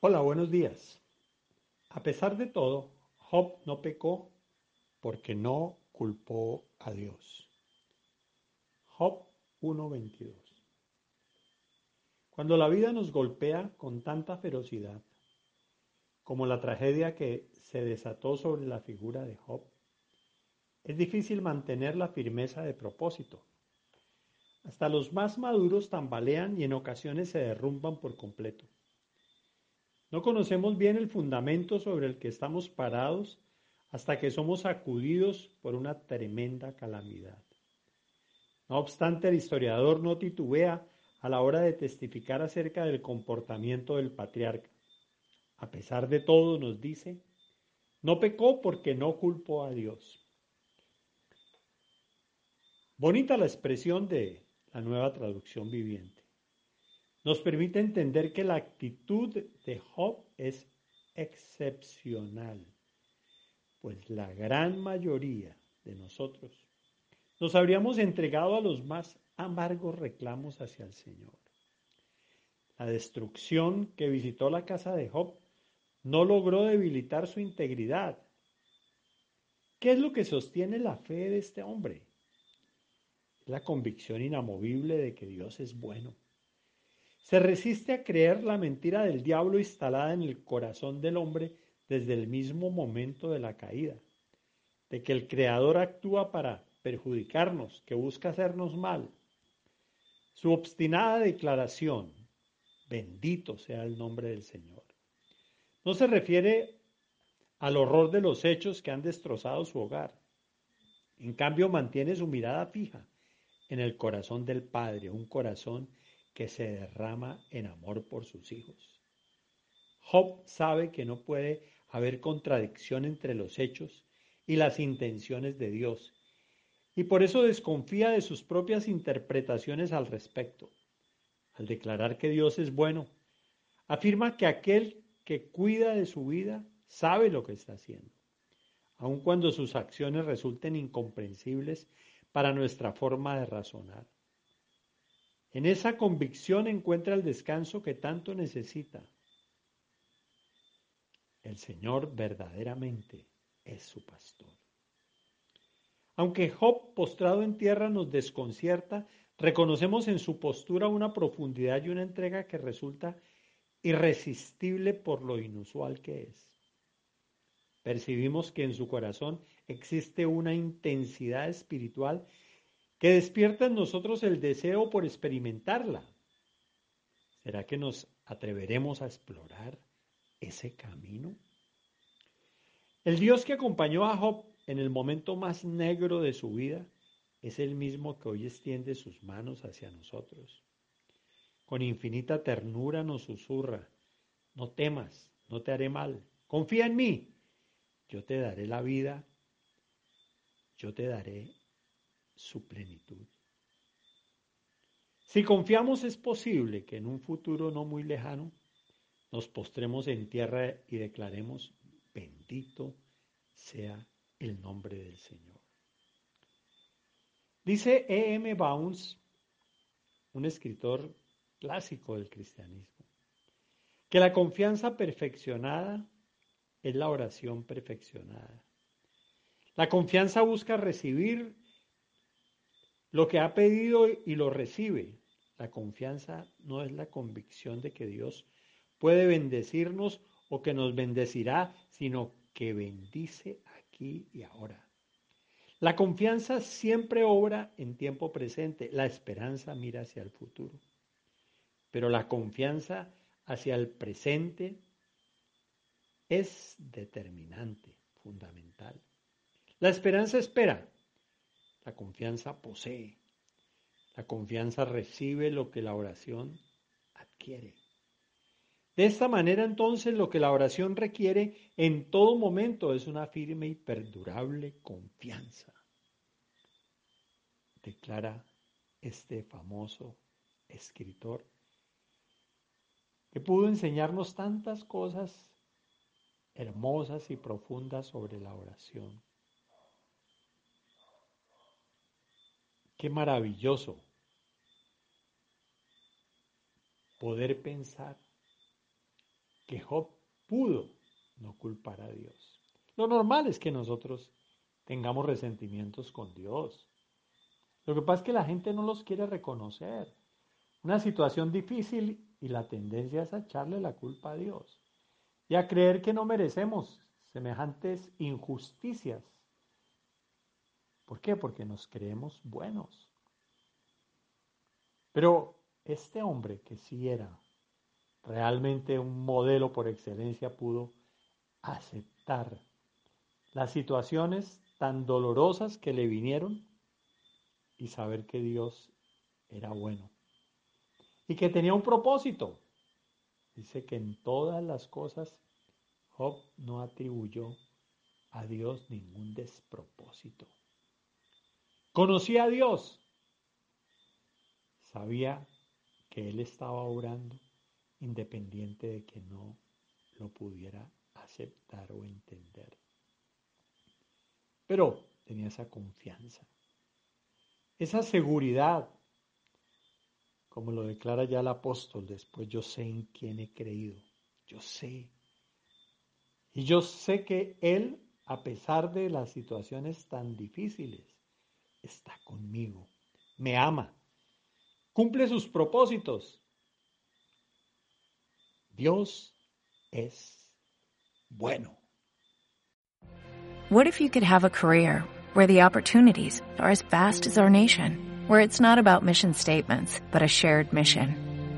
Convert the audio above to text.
Hola, buenos días. A pesar de todo, Job no pecó porque no culpó a Dios. Job 1:22. Cuando la vida nos golpea con tanta ferocidad, como la tragedia que se desató sobre la figura de Job, es difícil mantener la firmeza de propósito. Hasta los más maduros tambalean y en ocasiones se derrumban por completo. No conocemos bien el fundamento sobre el que estamos parados hasta que somos sacudidos por una tremenda calamidad. No obstante, el historiador no titubea a la hora de testificar acerca del comportamiento del patriarca. A pesar de todo, nos dice, no pecó porque no culpó a Dios. Bonita la expresión de la nueva traducción viviente. Nos permite entender que la actitud de Job es excepcional pues la gran mayoría de nosotros nos habríamos entregado a los más amargos reclamos hacia el Señor. La destrucción que visitó la casa de Job no logró debilitar su integridad. ¿Qué es lo que sostiene la fe de este hombre? La convicción inamovible de que Dios es bueno. Se resiste a creer la mentira del diablo instalada en el corazón del hombre desde el mismo momento de la caída, de que el Creador actúa para perjudicarnos, que busca hacernos mal. Su obstinada declaración, bendito sea el nombre del Señor, no se refiere al horror de los hechos que han destrozado su hogar. En cambio, mantiene su mirada fija en el corazón del Padre, un corazón que se derrama en amor por sus hijos. Job sabe que no puede haber contradicción entre los hechos y las intenciones de Dios, y por eso desconfía de sus propias interpretaciones al respecto. Al declarar que Dios es bueno, afirma que aquel que cuida de su vida sabe lo que está haciendo, aun cuando sus acciones resulten incomprensibles para nuestra forma de razonar. En esa convicción encuentra el descanso que tanto necesita el Señor verdaderamente es su pastor. Aunque Job postrado en tierra nos desconcierta, reconocemos en su postura una profundidad y una entrega que resulta irresistible por lo inusual que es. Percibimos que en su corazón existe una intensidad espiritual que despierta en nosotros el deseo por experimentarla. ¿Será que nos atreveremos a explorar ese camino? El Dios que acompañó a Job en el momento más negro de su vida es el mismo que hoy extiende sus manos hacia nosotros. Con infinita ternura nos susurra, no temas, no te haré mal, confía en mí, yo te daré la vida, yo te daré su plenitud. Si confiamos es posible que en un futuro no muy lejano nos postremos en tierra y declaremos, bendito sea el nombre del Señor. Dice E. M. Bounds, un escritor clásico del cristianismo, que la confianza perfeccionada es la oración perfeccionada. La confianza busca recibir lo que ha pedido y lo recibe. La confianza no es la convicción de que Dios puede bendecirnos o que nos bendecirá, sino que bendice aquí y ahora. La confianza siempre obra en tiempo presente, la esperanza mira hacia el futuro. Pero la confianza hacia el presente es determinante, fundamental. La esperanza espera, la confianza posee, la confianza recibe lo que la oración adquiere. De esta manera entonces lo que la oración requiere en todo momento es una firme y perdurable confianza. Declara este famoso escritor que pudo enseñarnos tantas cosas hermosas y profundas sobre la oración. Qué maravilloso poder pensar que Job pudo no culpar a Dios. Lo normal es que nosotros tengamos resentimientos con Dios. Lo que pasa es que la gente no los quiere reconocer. Una situación difícil y la tendencia es a echarle la culpa a Dios y a creer que no merecemos semejantes injusticias. ¿Por qué? Porque nos creemos buenos. Pero este hombre que sí era realmente un modelo por excelencia pudo aceptar las situaciones tan dolorosas que le vinieron y saber que Dios era bueno y que tenía un propósito. Dice que en todas las cosas Job no atribuyó a Dios ningún despropósito. Conocía a Dios. Sabía que Él estaba orando independiente de que no lo pudiera aceptar o entender. Pero tenía esa confianza, esa seguridad, como lo declara ya el apóstol después, yo sé en quién he creído, yo sé. Y yo sé que Él, a pesar de las situaciones tan difíciles, está conmigo, me ama, cumple sus propósitos Dios es bueno. What if you could have a career where the opportunities are as vast as our nation, where it's not about mission statements, but a shared mission?